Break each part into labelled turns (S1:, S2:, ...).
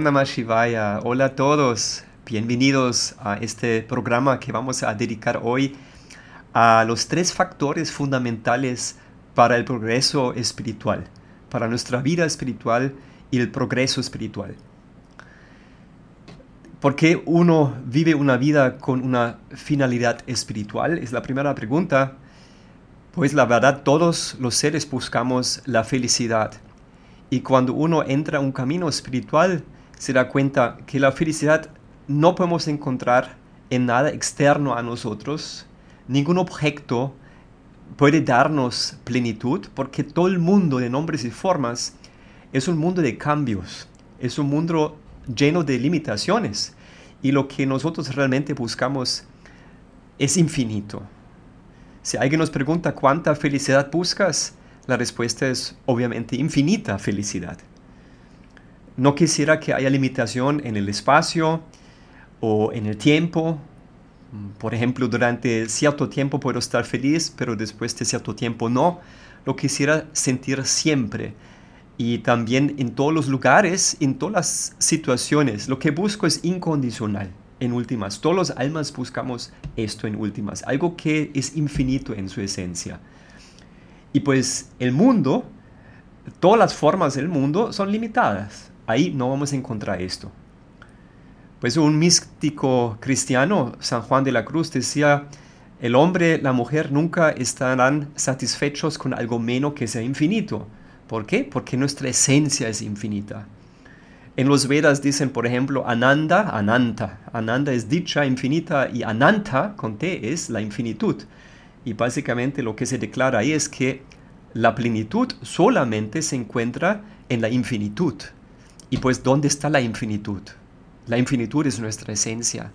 S1: Om Namah Shivaya. Hola a todos. Bienvenidos a este programa que vamos a dedicar hoy a los tres factores fundamentales para el progreso espiritual, para nuestra vida espiritual y el progreso espiritual. ¿Por qué uno vive una vida con una finalidad espiritual? Es la primera pregunta. Pues la verdad, todos los seres buscamos la felicidad y cuando uno entra a un camino espiritual, se da cuenta que la felicidad no podemos encontrar en nada externo a nosotros. Ningún objeto puede darnos plenitud porque todo el mundo de nombres y formas es un mundo de cambios, es un mundo lleno de limitaciones y lo que nosotros realmente buscamos es infinito. Si alguien nos pregunta cuánta felicidad buscas, la respuesta es obviamente infinita felicidad. No quisiera que haya limitación en el espacio o en el tiempo. Por ejemplo, durante cierto tiempo puedo estar feliz, pero después de cierto tiempo no. Lo quisiera sentir siempre. Y también en todos los lugares, en todas las situaciones. Lo que busco es incondicional, en últimas. Todos los almas buscamos esto en últimas. Algo que es infinito en su esencia. Y pues el mundo, todas las formas del mundo son limitadas. Ahí no vamos a encontrar esto. Pues un místico cristiano, San Juan de la Cruz, decía, el hombre, la mujer nunca estarán satisfechos con algo menos que sea infinito. ¿Por qué? Porque nuestra esencia es infinita. En los Vedas dicen, por ejemplo, Ananda, Ananta. Ananda es dicha infinita y Ananta, con T, es la infinitud. Y básicamente lo que se declara ahí es que la plenitud solamente se encuentra en la infinitud. Y pues, ¿dónde está la infinitud? La infinitud es nuestra esencia.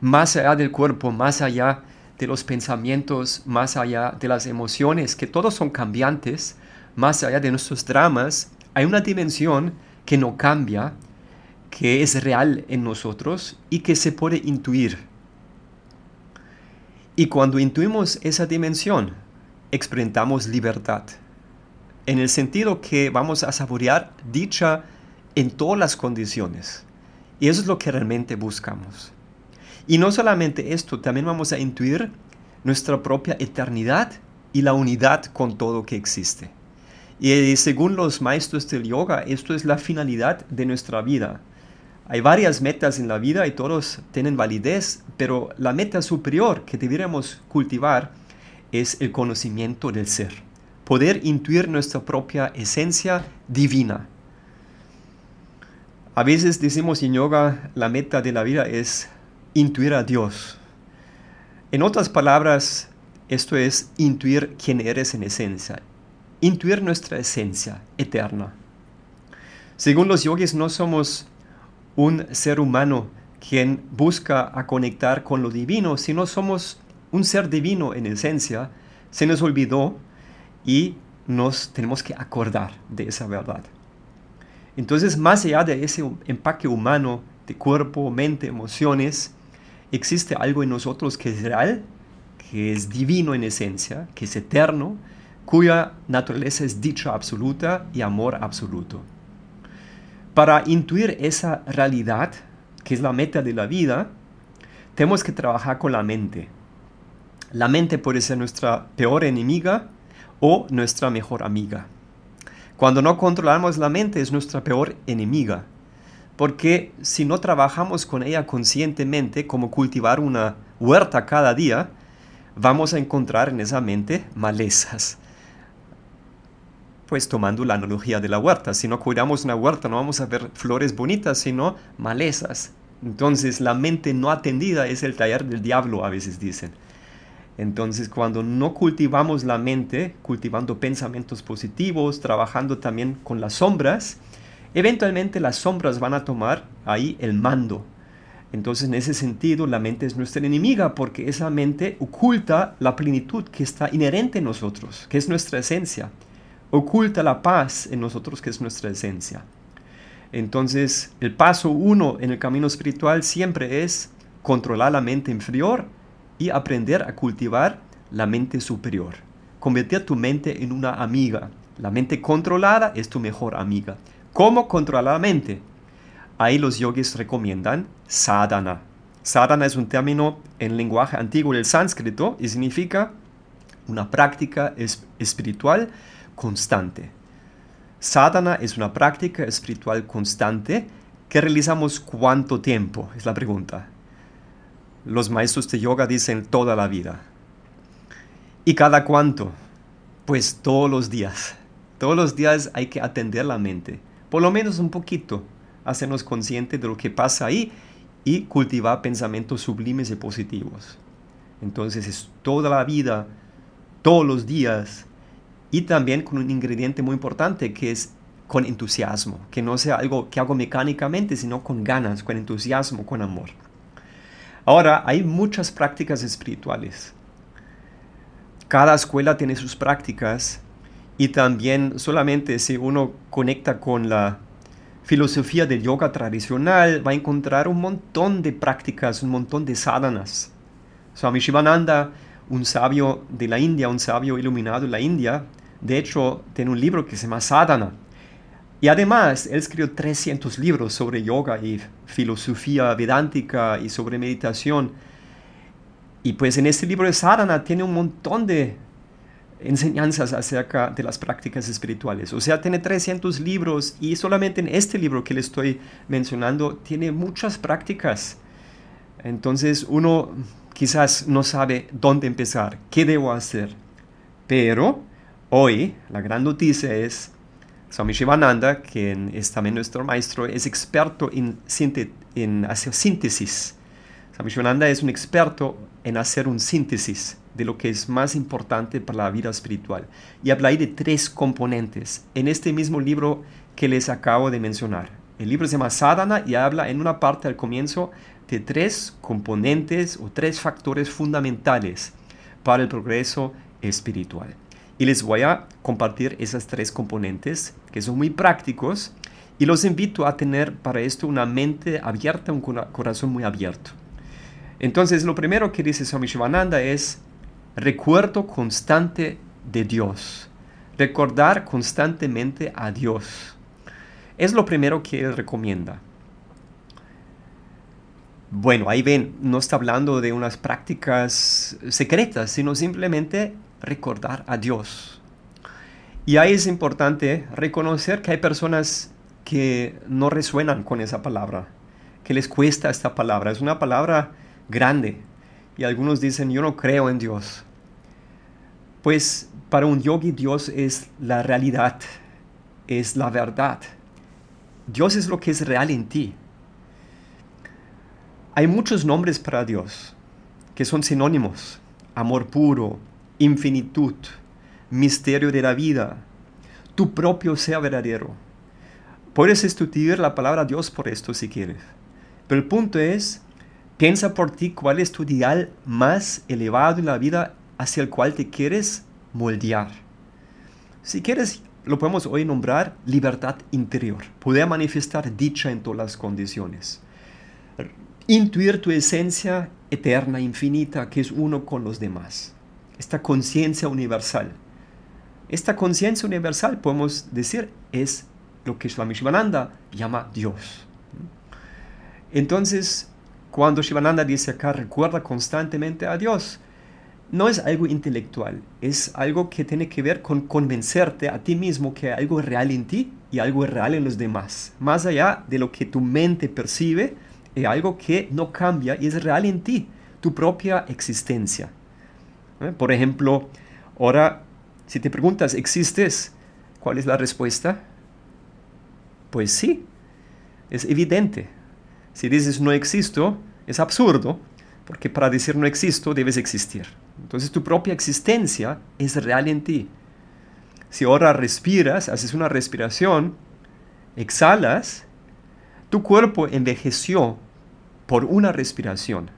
S1: Más allá del cuerpo, más allá de los pensamientos, más allá de las emociones, que todos son cambiantes, más allá de nuestros dramas, hay una dimensión que no cambia, que es real en nosotros y que se puede intuir y cuando intuimos esa dimensión, experimentamos libertad, en el sentido que vamos a saborear dicha en todas las condiciones. Y eso es lo que realmente buscamos. Y no solamente esto, también vamos a intuir nuestra propia eternidad y la unidad con todo que existe. Y según los maestros del yoga, esto es la finalidad de nuestra vida. Hay varias metas en la vida y todos tienen validez, pero la meta superior que deberíamos cultivar es el conocimiento del ser, poder intuir nuestra propia esencia divina. A veces decimos en yoga, la meta de la vida es intuir a Dios. En otras palabras, esto es intuir quién eres en esencia, intuir nuestra esencia eterna. Según los yogis, no somos un ser humano quien busca a conectar con lo divino, sino somos un ser divino en esencia, se nos olvidó y nos tenemos que acordar de esa verdad. Entonces, más allá de ese empaque humano de cuerpo, mente, emociones, existe algo en nosotros que es real, que es divino en esencia, que es eterno, cuya naturaleza es dicha absoluta y amor absoluto. Para intuir esa realidad, que es la meta de la vida, tenemos que trabajar con la mente. La mente puede ser nuestra peor enemiga o nuestra mejor amiga. Cuando no controlamos la mente es nuestra peor enemiga, porque si no trabajamos con ella conscientemente, como cultivar una huerta cada día, vamos a encontrar en esa mente malezas, pues tomando la analogía de la huerta. Si no cuidamos una huerta no vamos a ver flores bonitas, sino malezas. Entonces la mente no atendida es el taller del diablo, a veces dicen. Entonces cuando no cultivamos la mente, cultivando pensamientos positivos, trabajando también con las sombras, eventualmente las sombras van a tomar ahí el mando. Entonces, en ese sentido, la mente es nuestra enemiga porque esa mente oculta la plenitud que está inherente en nosotros, que es nuestra esencia. Oculta la paz en nosotros, que es nuestra esencia. Entonces, el paso uno en el camino espiritual siempre es controlar la mente inferior y aprender a cultivar la mente superior. Convertir tu mente en una amiga. La mente controlada es tu mejor amiga. ¿Cómo controlar la mente? Ahí los yogis recomiendan sadhana. Sadhana es un término en lenguaje antiguo del sánscrito y significa una práctica espiritual constante. Sadhana es una práctica espiritual constante que realizamos cuánto tiempo, es la pregunta. Los maestros de yoga dicen toda la vida. ¿Y cada cuánto? Pues todos los días. Todos los días hay que atender la mente, por lo menos un poquito, hacernos conscientes de lo que pasa ahí y cultivar pensamientos sublimes y positivos. Entonces es toda la vida, todos los días y también con un ingrediente muy importante que es con entusiasmo, que no sea algo que hago mecánicamente, sino con ganas, con entusiasmo, con amor. Ahora, hay muchas prácticas espirituales cada escuela tiene sus prácticas y también solamente si uno conecta con la filosofía del yoga tradicional va a encontrar un montón de prácticas, un montón de sadhanas. Swami Shivananda, un sabio de la India, un sabio iluminado de la India, de hecho tiene un libro que se llama Sadhana. Y además, él escribió 300 libros sobre yoga y filosofía vedántica y sobre meditación. Y pues en este libro de Sadhana tiene un montón de enseñanzas acerca de las prácticas espirituales. O sea, tiene 300 libros y solamente en este libro que le estoy mencionando tiene muchas prácticas. Entonces uno quizás no sabe dónde empezar, qué debo hacer. Pero hoy la gran noticia es Swami Shivananda, quien es también nuestro maestro, es experto en, hacer síntesis. Swami Shivananda es un experto en hacer un síntesis de lo que es más importante para la vida espiritual. Y habla ahí de tres componentes en este mismo libro que les acabo de mencionar. El libro se llama Sadhana y habla en una parte al comienzo de tres componentes o tres factores fundamentales para el progreso espiritual. Y les voy a compartir esas tres componentes que son muy prácticos y los invito a tener para esto una mente abierta, un corazón muy abierto. Entonces, lo primero que dice Swami Shivananda es recuerdo constante de Dios. Recordar constantemente a Dios. Es lo primero que él recomienda. Bueno, ahí ven, no está hablando de unas prácticas secretas, sino simplemente recordar a Dios. Y ahí es importante reconocer que hay personas que no resuenan con esa palabra, que les cuesta esta palabra. Es una palabra grande. Y algunos dicen, yo no creo en Dios. Pues para un yogi Dios es la realidad, es la verdad. Dios es lo que es real en ti. Hay muchos nombres para Dios que son sinónimos. Amor puro, infinitud, misterio de la vida, tu propio ser verdadero. Puedes estudiar la palabra Dios por esto si quieres. Pero el punto es Piensa por ti cuál es tu ideal más elevado en la vida hacia el cual te quieres moldear. Si quieres, lo podemos hoy nombrar libertad interior, poder manifestar dicha en todas las condiciones. Intuir tu esencia eterna, infinita, que es uno con los demás. Esta conciencia universal. Esta conciencia universal, podemos decir, es lo que Swami Shivananda llama Dios. Entonces, cuando Shivananda dice acá, recuerda constantemente a Dios, no es algo intelectual, es algo que tiene que ver con convencerte a ti mismo que hay algo real en ti y algo real en los demás, más allá de lo que tu mente percibe, es algo que no cambia y es real en ti, tu propia existencia. ¿Eh? Por ejemplo, ahora, si te preguntas, ¿existes? ¿Cuál es la respuesta? Pues sí, es evidente. Si dices no existo, es absurdo, porque para decir no existo debes existir. Entonces tu propia existencia es real en ti. Si ahora respiras, haces una respiración, exhalas, tu cuerpo envejeció por una respiración.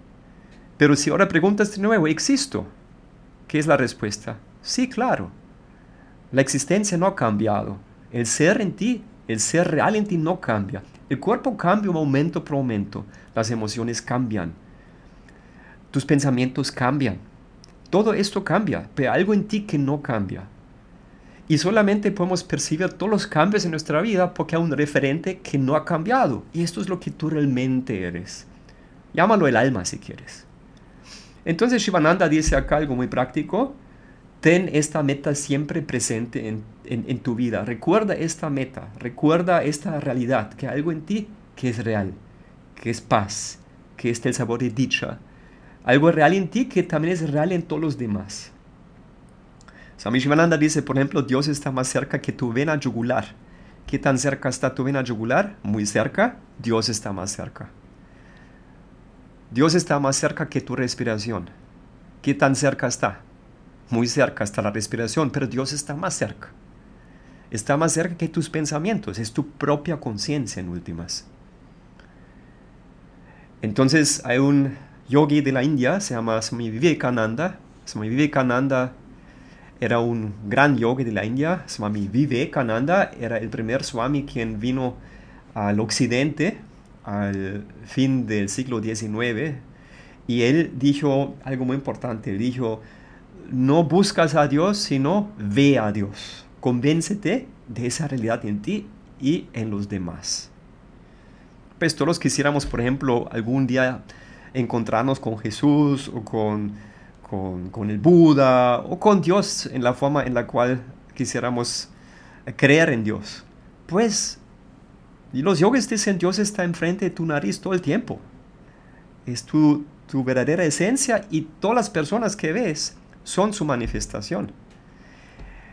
S1: Pero si ahora preguntas de nuevo, ¿existo? ¿Qué es la respuesta? Sí, claro. La existencia no ha cambiado. El ser en ti, el ser real en ti no cambia. El cuerpo cambia momento por momento. Las emociones cambian. Tus pensamientos cambian. Todo esto cambia, pero algo en ti que no cambia. Y solamente podemos percibir todos los cambios en nuestra vida porque hay un referente que no ha cambiado. Y esto es lo que tú realmente eres. Llámalo el alma si quieres. Entonces Shivananda dice acá algo muy práctico. Ten esta meta siempre presente en, en, tu vida. Recuerda esta meta. Recuerda esta realidad. Que hay algo en ti que es real. Que es paz. Que es el sabor de dicha. Algo real en ti que también es real en todos los demás. Swami Shivananda dice, por ejemplo, Dios está más cerca que tu vena yugular. ¿Qué tan cerca está tu vena yugular? Muy cerca. Dios está más cerca. Dios está más cerca que tu respiración. ¿Qué tan cerca está? Muy cerca está la respiración, pero Dios está más cerca. Está más cerca que tus pensamientos, es tu propia conciencia en últimas. Entonces hay un yogi de la India, se llama Swami Vivekananda. Swami Vivekananda era un gran yogi de la India. Swami Vivekananda era el primer Swami quien vino al occidente al fin del siglo XIX y él dijo algo muy importante. Él dijo, no buscas a Dios, sino ve a Dios. Convéncete de esa realidad en ti y en los demás. Pues todos quisiéramos, por ejemplo, algún día encontrarnos con Jesús o con con, el Buda o con Dios en la forma en la cual quisiéramos creer en Dios. Pues, y los yogis dicen Dios está enfrente de tu nariz todo el tiempo. Es tu, tu verdadera esencia y todas las personas que ves son su manifestación.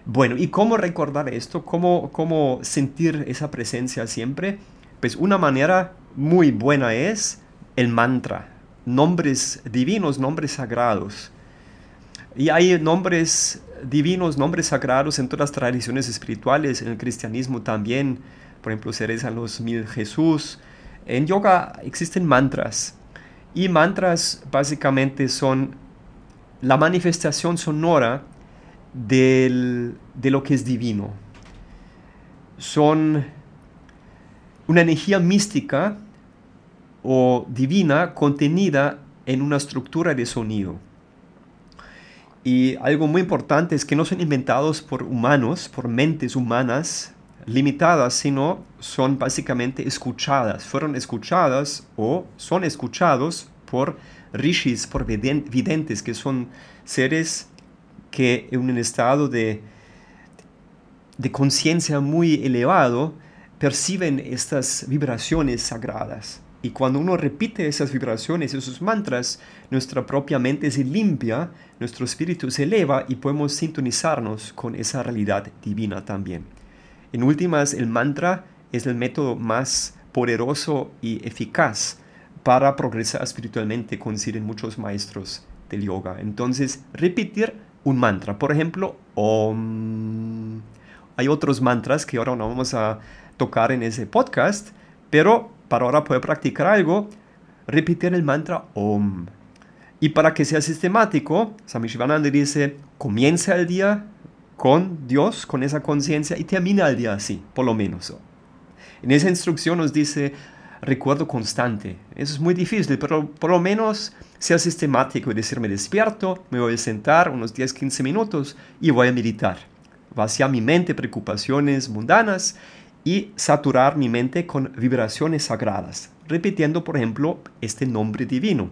S1: Bueno, ¿y cómo recordar esto? ¿Cómo, ¿Cómo sentir esa presencia siempre? Pues una manera muy buena es el mantra, nombres divinos, nombres sagrados. Y hay nombres divinos, nombres sagrados en todas las tradiciones espirituales, en el cristianismo también, por ejemplo, se rezan los mil Jesús. En yoga existen mantras y mantras básicamente son la manifestación sonora de lo que es divino. Son una energía mística o divina contenida en una estructura de sonido. Y algo muy importante es que no son inventados por humanos, por mentes humanas limitadas, sino son básicamente escuchadas. Fueron escuchadas o son escuchados por rishis, por videntes, que son seres que en un estado de, de conciencia muy elevado perciben estas vibraciones sagradas. Y cuando uno repite esas vibraciones, esos mantras, nuestra propia mente se limpia, nuestro espíritu se eleva y podemos sintonizarnos con esa realidad divina también. En últimas, el mantra es el método más poderoso y eficaz para progresar espiritualmente, coinciden muchos maestros del yoga. Entonces, repetir un mantra, por ejemplo, Om. Hay otros mantras que ahora no vamos a tocar en ese podcast, pero para ahora poder practicar algo, repetir el mantra Om. Y para que sea sistemático, Sami Shivananda dice, comienza el día con Dios, con esa conciencia, y termina el día así, por lo menos. En esa instrucción nos dice recuerdo constante. Eso es muy difícil, pero por lo menos sea sistemático y decir, me despierto, me voy a sentar unos 10-15 minutos y voy a meditar. Vaciar mi mente, preocupaciones mundanas y saturar mi mente con vibraciones sagradas, repitiendo, por ejemplo, este nombre divino.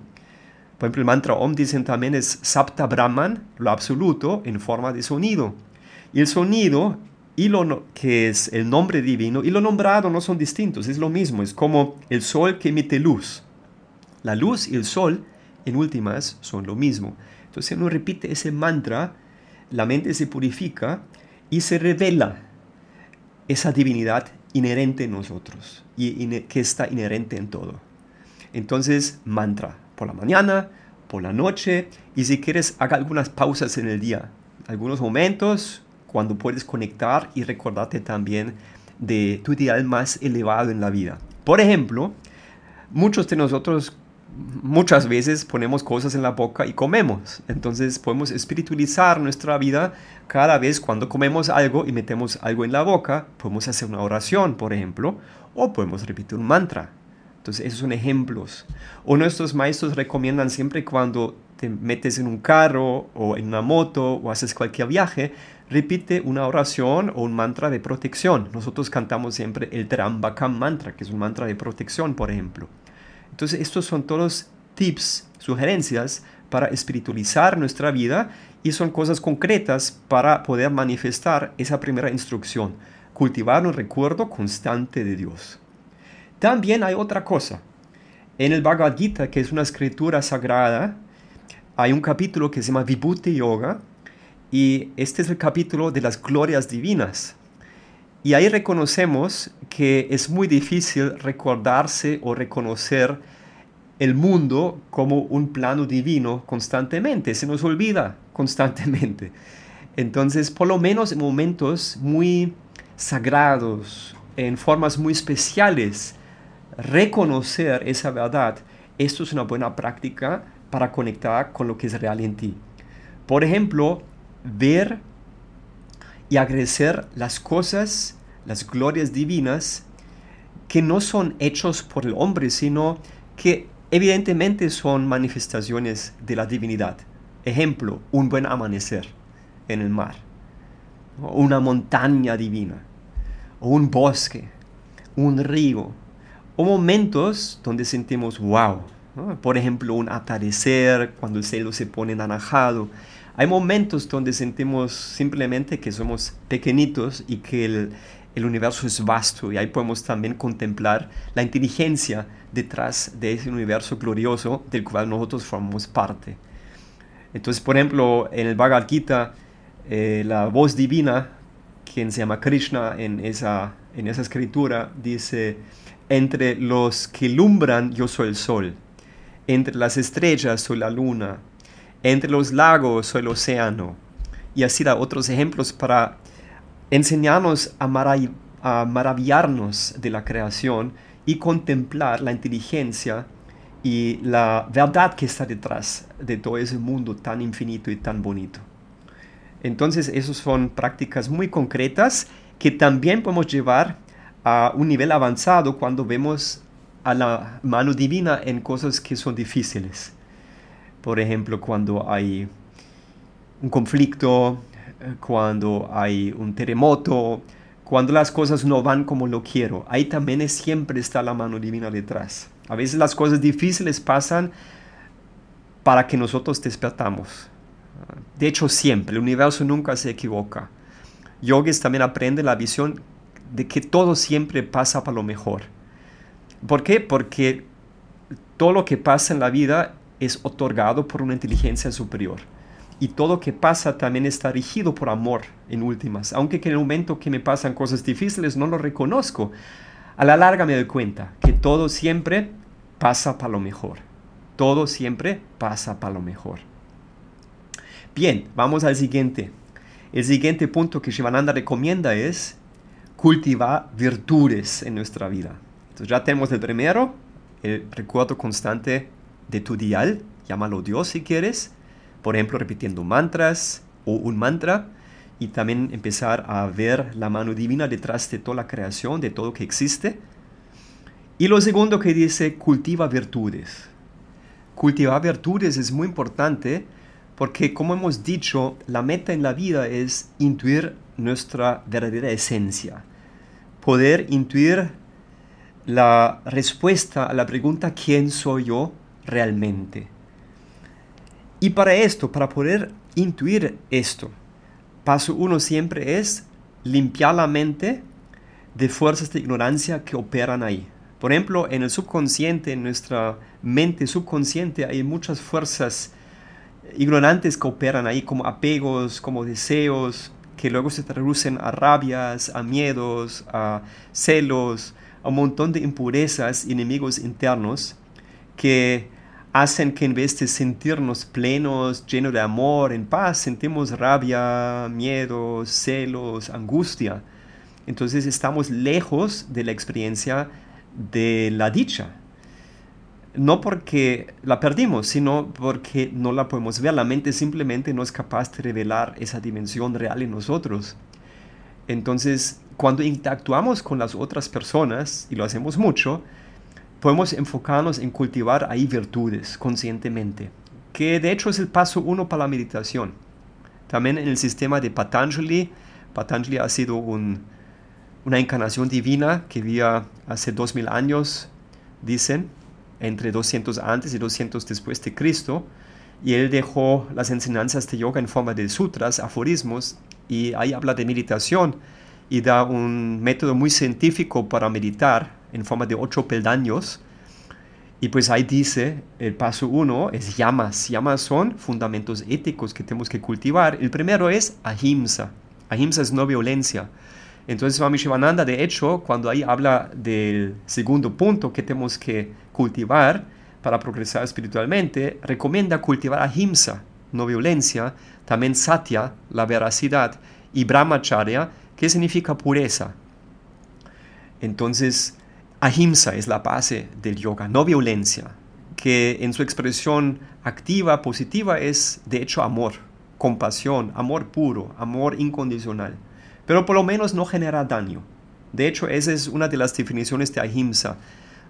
S1: Por ejemplo, el mantra Om dicen también es Sapta Brahman, lo absoluto, en forma de sonido. Y el sonido, y lo que es el nombre divino, y lo nombrado no son distintos, es lo mismo, es como el sol que emite luz. La luz y el sol, en últimas, son lo mismo. Entonces, si uno repite ese mantra, la mente se purifica y se revela esa divinidad inherente en nosotros y que está inherente en todo. Entonces, mantra por la mañana, por la noche y si quieres, haga algunas pausas en el día, algunos momentos cuando puedes conectar y recordarte también de tu ideal más elevado en la vida. Por ejemplo, muchos de nosotros muchas veces ponemos cosas en la boca y comemos. Entonces podemos espiritualizar nuestra vida cada vez cuando comemos algo y metemos algo en la boca. Podemos hacer una oración, por ejemplo, o podemos repetir un mantra. Entonces esos son ejemplos. O nuestros maestros recomiendan siempre cuando te metes en un carro o en una moto o haces cualquier viaje, repite una oración o un mantra de protección. Nosotros cantamos siempre el Trambakam mantra, que es un mantra de protección, por ejemplo. Entonces, estos son todos tips, sugerencias para espiritualizar nuestra vida y son cosas concretas para poder manifestar esa primera instrucción, cultivar un recuerdo constante de Dios. También hay otra cosa. En el Bhagavad Gita, que es una escritura sagrada, hay un capítulo que se llama Vibhuti Yoga y este es el capítulo de las glorias divinas. Y ahí reconocemos que es muy difícil recordarse o reconocer el mundo como un plano divino constantemente, se nos olvida constantemente. Entonces, por lo menos en momentos muy sagrados, en formas muy especiales, reconocer esa verdad, esto es una buena práctica para conectar con lo que es real en ti. Por ejemplo, ver y agradecer las cosas, las glorias divinas, que no son hechos por el hombre, sino que evidentemente son manifestaciones de la divinidad. Ejemplo, un buen amanecer en el mar, una montaña divina, o un bosque, un río, o momentos donde sentimos wow. Por ejemplo, un atardecer, cuando el cielo se pone naranjado, hay momentos donde sentimos simplemente que somos pequeñitos y que el, universo es vasto y ahí podemos también contemplar la inteligencia detrás de ese universo glorioso del cual nosotros formamos parte. Entonces, por ejemplo, en el Bhagavad Gita, eh, la voz divina, quien se llama Krishna en esa, en esa escritura, dice, entre los que lumbran yo soy el sol, entre las estrellas soy la luna, entre los lagos o el océano. Y así da otros ejemplos para enseñarnos a, maravillarnos de la creación y contemplar la inteligencia y la verdad que está detrás de todo ese mundo tan infinito y tan bonito. Entonces, esas son prácticas muy concretas que también podemos llevar a un nivel avanzado cuando vemos a la mano divina en cosas que son difíciles. Por ejemplo, cuando hay un conflicto, eh, cuando hay un terremoto, cuando las cosas no van como lo quiero. Ahí también siempre está la mano divina detrás. A veces las cosas difíciles pasan para que nosotros despertamos. De hecho, siempre, el universo nunca se equivoca. Yogis también aprende la visión de que todo siempre pasa para lo mejor. ¿Por qué? Porque todo lo que pasa en la vida es otorgado por una inteligencia superior. Y todo lo que pasa también está rigido por amor en últimas. Aunque en el momento que me pasan cosas difíciles no lo reconozco, a la larga me doy cuenta que todo siempre pasa para lo mejor. Todo siempre pasa para lo mejor. Bien, vamos al siguiente. El siguiente punto que Shivananda recomienda es cultivar virtudes en nuestra vida. Entonces ya tenemos el primero, el recuerdo constante de tu dial, llámalo Dios si quieres, por ejemplo repitiendo mantras o un mantra y también empezar a ver la mano divina detrás de toda la creación, de todo que existe. Y lo segundo que dice, cultiva virtudes. Cultivar virtudes es muy importante porque, como hemos dicho, la meta en la vida es intuir nuestra verdadera esencia. Poder intuir la respuesta a la pregunta ¿quién soy yo? Realmente. Y para esto, para poder intuir esto, paso uno siempre es limpiar la mente de fuerzas de ignorancia que operan ahí. Por ejemplo, en el subconsciente, en nuestra mente subconsciente, hay muchas fuerzas ignorantes que operan ahí, como apegos, como deseos, que luego se traducen a rabias, a miedos, a celos, a un montón de impurezas, enemigos internos, que hacen que en vez de sentirnos plenos, llenos de amor, en paz, sentimos rabia, miedo, celos, angustia. Entonces estamos lejos de la experiencia de la dicha. No porque la perdimos, sino porque no la podemos ver. La mente simplemente no es capaz de revelar esa dimensión real en nosotros. Entonces, cuando interactuamos con las otras personas, y lo hacemos mucho, podemos enfocarnos en cultivar ahí virtudes conscientemente, que de hecho es el paso uno para la meditación. También en el sistema de Patanjali, Patanjali ha sido una encarnación divina que vivía hace 2000 años, dicen, entre 200 antes y 200 después de Cristo, y él dejó las enseñanzas de yoga en forma de sutras, aforismos, y ahí habla de meditación y da un método muy científico para meditar en forma de ocho peldaños. Y pues ahí dice, el paso uno es llamas. Llamas son fundamentos éticos que tenemos que cultivar. El primero es ahimsa. Ahimsa es no violencia. Entonces Swami Shivananda, de hecho, cuando ahí habla del segundo punto que tenemos que cultivar para progresar espiritualmente, recomienda cultivar ahimsa, no violencia, también satya, la veracidad, y brahmacharya, que significa pureza. Entonces, ahimsa es la base del yoga, no violencia, que en su expresión activa, positiva, es de hecho amor, compasión, amor puro, amor incondicional, pero por lo menos no genera daño. De hecho, esa es una de las definiciones de ahimsa,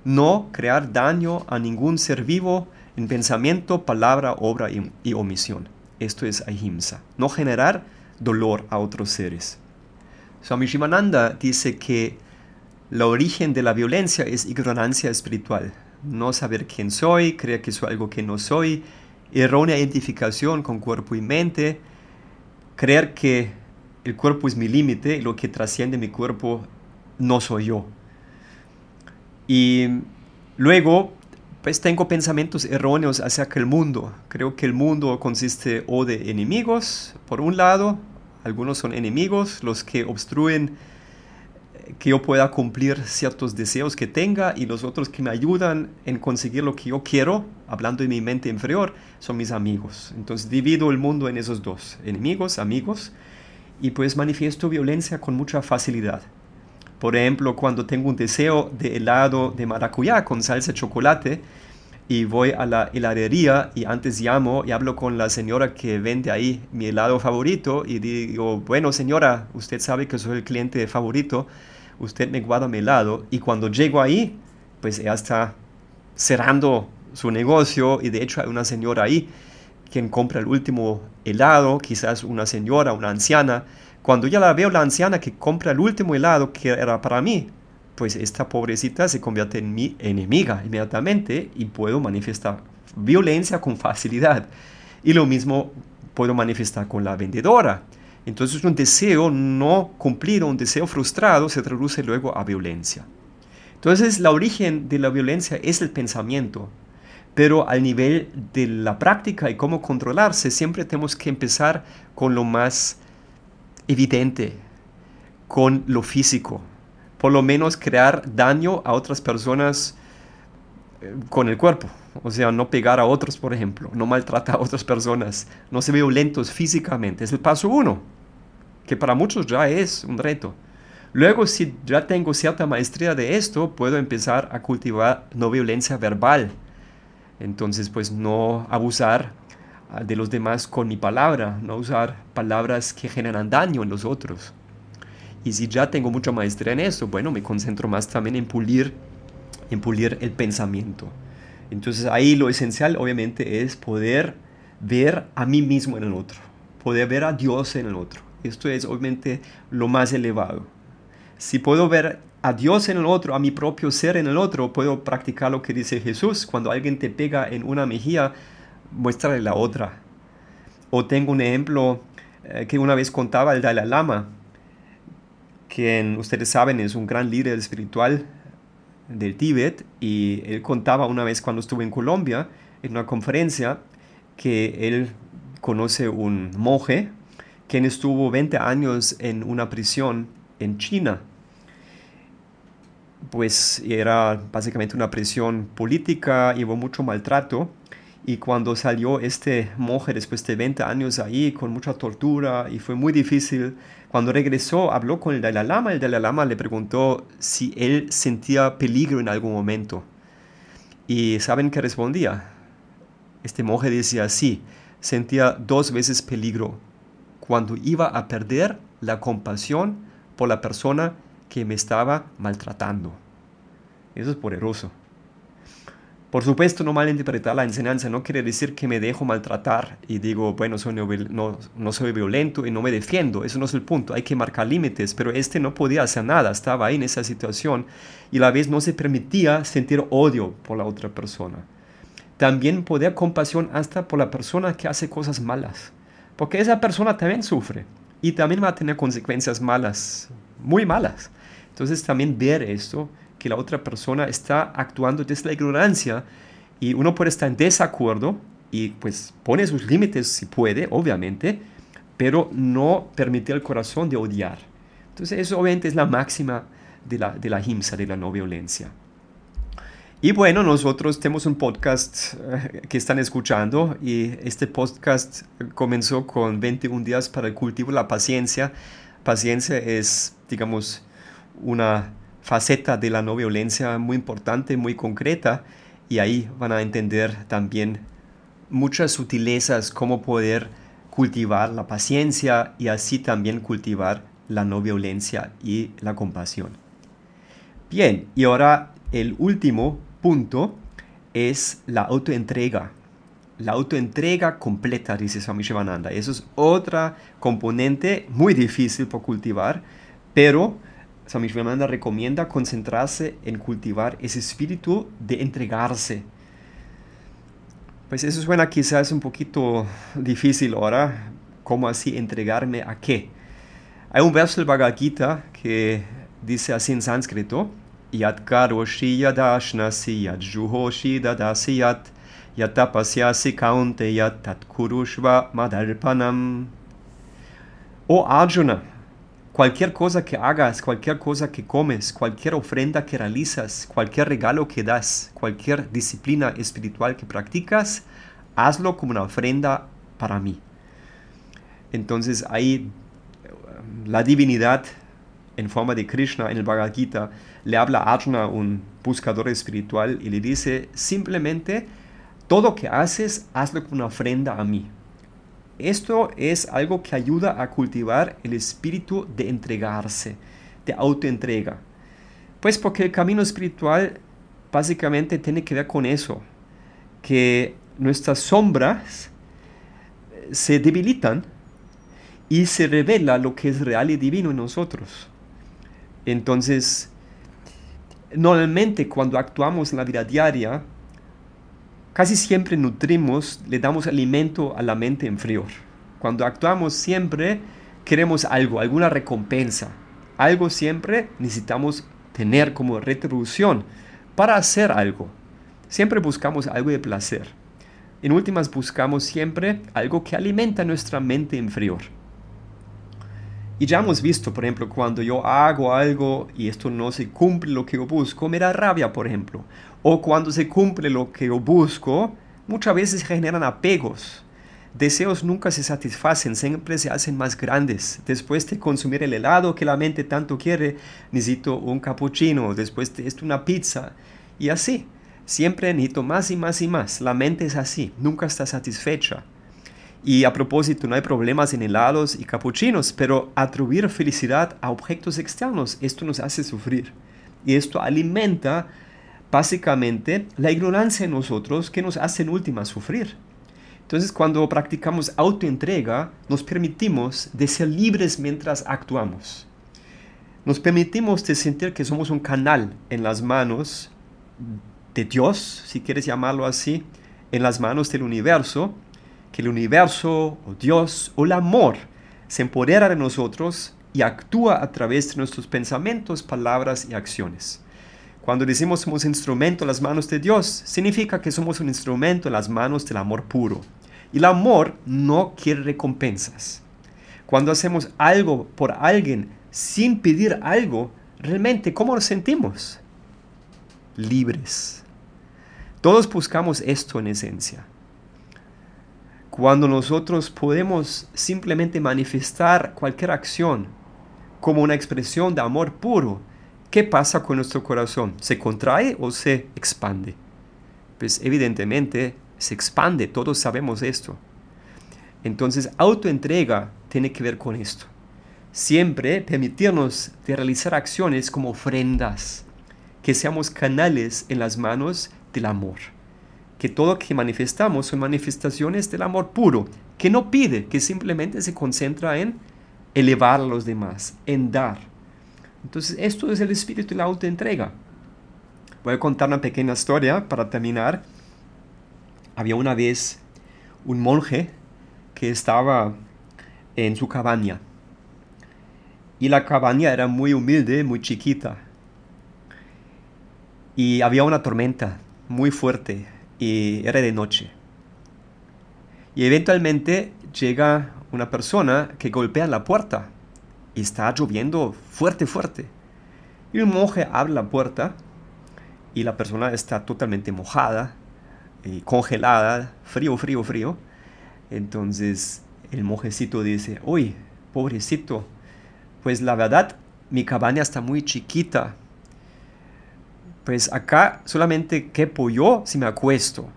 S1: no crear daño a ningún ser vivo en pensamiento, palabra, obra y, omisión. Esto es ahimsa. No generar dolor a otros seres. Swami Shivananda dice que el origen de la violencia es ignorancia espiritual. No saber quién soy, creer que soy algo que no soy, errónea identificación con cuerpo y mente, creer que el cuerpo es mi límite y lo que trasciende mi cuerpo no soy yo. Y luego pues tengo pensamientos erróneos acerca del mundo. Creo que el mundo consiste o de enemigos, por un lado, algunos son enemigos, los que obstruyen que yo pueda cumplir ciertos deseos que tenga y los otros que me ayudan en conseguir lo que yo quiero, hablando de mi mente inferior, son mis amigos. Entonces divido el mundo en esos dos, enemigos, amigos, y pues manifiesto violencia con mucha facilidad. Por ejemplo, cuando tengo un deseo de helado de maracuyá con salsa de chocolate y voy a la heladería y antes llamo y hablo con la señora que vende ahí mi helado favorito y digo, bueno señora, usted sabe que soy el cliente favorito, usted me guarda mi helado y cuando llego ahí, pues ella está cerrando su negocio y de hecho hay una señora ahí quien compra el último helado, quizás una señora, una anciana, cuando ya la veo la anciana que compra el último helado que era para mí, pues esta pobrecita se convierte en mi enemiga inmediatamente y puedo manifestar violencia con facilidad. Y lo mismo puedo manifestar con la vendedora. Entonces un deseo no cumplido, un deseo frustrado se traduce luego a violencia. Entonces la origen de la violencia es el pensamiento, pero al nivel de la práctica y cómo controlarse siempre tenemos que empezar con lo más evidente con lo físico. Por lo menos crear daño a otras personas eh, con el cuerpo. O sea, no pegar a otros, por ejemplo. No maltratar a otras personas. No ser violentos físicamente. Es el paso uno. Que para muchos ya es un reto. Luego, si ya tengo cierta maestría de esto, puedo empezar a cultivar no violencia verbal. Entonces, pues no abusar de los demás con mi palabra, no usar palabras que generan daño en los otros. Y si ya tengo mucha maestría en eso, bueno, me concentro más también en pulir, en pulir el pensamiento. Entonces ahí lo esencial obviamente es poder ver a mí mismo en el otro, poder ver a Dios en el otro. Esto es obviamente lo más elevado. Si puedo ver a Dios en el otro, a mi propio ser en el otro, puedo practicar lo que dice Jesús. Cuando alguien te pega en una mejilla, muéstrale la otra. O tengo un ejemplo eh, que una vez contaba el Dalai Lama, quien ustedes saben es un gran líder espiritual del Tíbet, y él contaba una vez cuando estuvo en Colombia, en una conferencia, que él conoce un monje quien estuvo 20 años en una prisión en China. Pues era básicamente una prisión política, hubo mucho maltrato Y cuando salió este monje después de 20 años ahí con mucha tortura y fue muy difícil, cuando regresó habló con el Dalai Lama, el Dalai Lama le preguntó si él sentía peligro en algún momento. Y ¿saben qué respondía? Este monje decía, sí, sentía dos veces peligro cuando iba a perder la compasión por la persona que me estaba maltratando. Eso es poderoso. Por supuesto, no malinterpretar la enseñanza no quiere decir que me dejo maltratar y digo, bueno, soy no, no, soy violento y no me defiendo. Eso no es el punto. Hay que marcar límites, pero este no podía hacer nada. Estaba ahí en esa situación y a la vez no se permitía sentir odio por la otra persona. También podía compasión hasta por la persona que hace cosas malas, porque esa persona también sufre y también va a tener consecuencias malas, muy malas. Entonces también ver esto que la otra persona está actuando desde la ignorancia y uno puede estar en desacuerdo y pues pone sus límites si puede, obviamente, pero no permite al corazón de odiar. Entonces eso obviamente es la máxima de la, de la himsa, de la no violencia. Y bueno, nosotros tenemos un podcast eh, que están escuchando y este podcast comenzó con 21 días para el cultivo de la paciencia. Paciencia es, digamos, una faceta de la no violencia muy importante, muy concreta, y ahí van a entender también muchas sutilezas, cómo poder cultivar la paciencia y así también cultivar la no violencia y la compasión. Bien, y ahora el último punto es la autoentrega. La autoentrega completa, dice Swami Shivananda. Eso es otra componente muy difícil por cultivar, pero Swami Shivananda recomienda concentrarse en cultivar ese espíritu de entregarse. Pues eso suena quizás un poquito difícil ahora. ¿Cómo así entregarme a qué? Hay un verso del Bhagavad Gita que dice así en sánscrito, Yat karoshi yadashnasi yat juhoshi dadasi yat yatapasyasi kaunte yat tat kurushva madarpanam. Oh Arjuna, Cualquier cosa que hagas, cualquier cosa que comes, cualquier ofrenda que realizas, cualquier regalo que das, cualquier disciplina espiritual que practicas, hazlo como una ofrenda para mí. Entonces ahí la divinidad en forma de Krishna en el Bhagavad Gita le habla a Arjuna, un buscador espiritual, y le dice simplemente, todo que haces, hazlo como una ofrenda a mí. Esto es algo que ayuda a cultivar el espíritu de entregarse, de autoentrega. Pues porque el camino espiritual básicamente tiene que ver con eso, que nuestras sombras se debilitan y se revela lo que es real y divino en nosotros. Entonces, normalmente cuando actuamos en la vida diaria, Casi siempre nutrimos, le damos alimento a la mente inferior. Cuando actuamos siempre queremos algo, alguna recompensa. Algo siempre necesitamos tener como retribución para hacer algo. Siempre buscamos algo de placer. En últimas buscamos siempre algo que alimenta nuestra mente inferior. Y ya hemos visto, por ejemplo, cuando yo hago algo y esto no se cumple lo que yo busco, me da rabia, por ejemplo. O cuando se cumple lo que yo busco, muchas veces generan apegos. Deseos nunca se satisfacen, siempre se hacen más grandes. Después de consumir el helado que la mente tanto quiere, necesito un cappuccino, después de esto una pizza. Y así, siempre necesito más y más y más. La mente es así, nunca está satisfecha. Y a propósito, no hay problemas en helados y capuchinos, pero atribuir felicidad a objetos externos, esto nos hace sufrir. Y esto alimenta básicamente la ignorancia en nosotros que nos hace en última sufrir. Entonces, cuando practicamos autoentrega, nos permitimos de ser libres mientras actuamos. Nos permitimos de sentir que somos un canal en las manos de Dios, si quieres llamarlo así, en las manos del universo, que el universo o Dios o el amor se empodera de nosotros y actúa a través de nuestros pensamientos, palabras y acciones. Cuando decimos somos instrumento en las manos de Dios, significa que somos un instrumento en las manos del amor puro. Y el amor no quiere recompensas. Cuando hacemos algo por alguien sin pedir algo, realmente, ¿cómo nos sentimos? Libres. Todos buscamos esto en esencia cuando nosotros podemos simplemente manifestar cualquier acción como una expresión de amor puro, ¿qué pasa con nuestro corazón? ¿Se contrae o se expande? Pues evidentemente se expande, todos sabemos esto. Entonces, autoentrega tiene que ver con esto. Siempre permitirnos de realizar acciones como ofrendas, que seamos canales en las manos del amor. Que todo lo que manifestamos son manifestaciones del amor puro, que no pide, que simplemente se concentra en elevar a los demás, en dar. Entonces, esto es el espíritu de la autoentrega. Voy a contar una pequeña historia para terminar. Había una vez un monje que estaba en su cabaña. Y la cabaña era muy humilde, muy chiquita. Y había una tormenta muy fuerte y era de noche. Y eventualmente llega una persona que golpea la puerta y está lloviendo fuerte, fuerte. Y el monje abre la puerta y la persona está totalmente mojada, y congelada, frío, frío, frío. Entonces el monjecito dice, uy, pobrecito, pues la verdad mi cabaña está muy chiquita. Pues acá solamente quepo yo si me acuesto.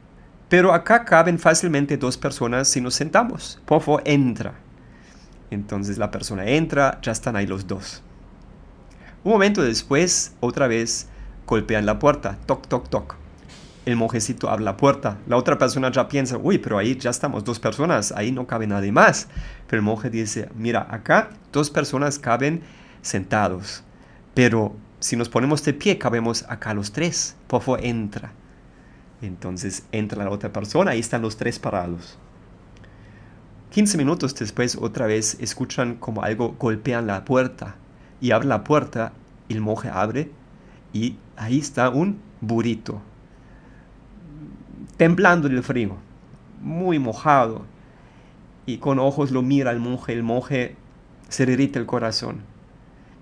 S1: Pero acá caben fácilmente dos personas si nos sentamos. Por favor, entra. Entonces la persona entra, ya están ahí los dos. Un momento después, otra vez golpean la puerta. Toc, toc, toc el monjecito abre la puerta. La otra persona ya piensa, uy, pero ahí ya estamos dos personas, ahí no cabe nadie más. Pero el monje dice, mira, acá dos personas caben sentados, pero si nos ponemos de pie, cabemos acá los tres. Por favor, entra. Entonces entra la otra persona, ahí están los tres parados. 15 minutos después, otra vez escuchan como algo golpean la puerta y abre la puerta, el monje abre y ahí está un burrito temblando del frío, muy mojado, y con ojos lo mira el monje, el monje se derrite el corazón.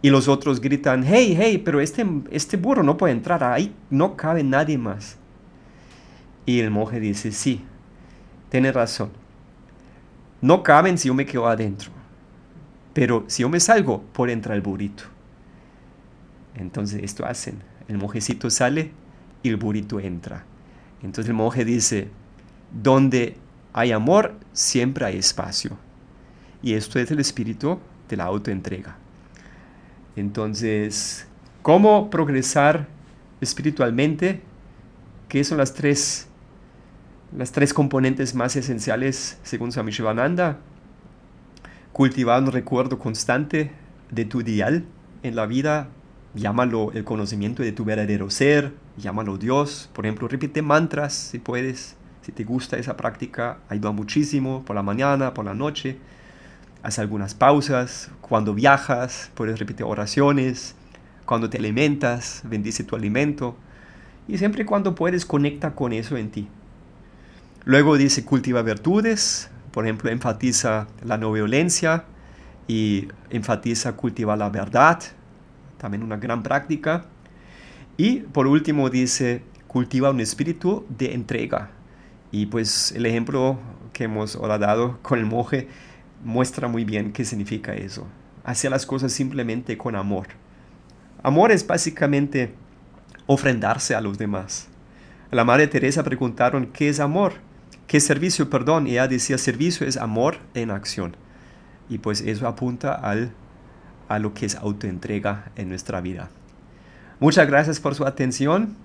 S1: Y los otros gritan, hey, hey, pero este, este burro no puede entrar, ahí no cabe nadie más. Y el monje dice, sí, tiene razón. No caben si yo me quedo adentro. Pero si yo me salgo, por entrar el burrito. Entonces esto hacen. El monjecito sale y el burrito entra. Entonces el monje dice, donde hay amor, siempre hay espacio. Y esto es el espíritu de la autoentrega. Entonces, ¿cómo progresar espiritualmente? ¿Qué son las tres, las tres componentes más esenciales según Swami Shivananda? Cultivar un recuerdo constante de tu ideal en la vida, llámalo el conocimiento de tu verdadero ser, llámalo Dios. Por ejemplo, repite mantras si puedes. Si te gusta esa práctica, ayuda muchísimo por la mañana, por la noche. Haz algunas pausas. Cuando viajas, puedes repetir oraciones. Cuando te alimentas, bendice tu alimento. Y siempre cuando puedes, conecta con eso en ti. Luego dice cultiva virtudes. Por ejemplo, enfatiza la no violencia y enfatiza cultivar la verdad. También una gran práctica. Y por último dice, cultiva un espíritu de entrega. Y pues el ejemplo que hemos ahora dado con el monje muestra muy bien qué significa eso. Hacer las cosas simplemente con amor. Amor es básicamente ofrendarse a los demás. A la Madre Teresa preguntaron, ¿qué es amor? ¿Qué servicio? Perdón, ella decía, servicio es amor en acción. Y pues eso apunta al, a lo que es autoentrega en nuestra vida. Muchas gracias por su atención.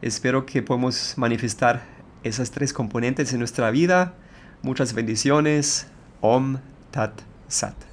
S1: Espero que podamos manifestar esas tres componentes en nuestra vida. Muchas bendiciones. Om Tat Sat.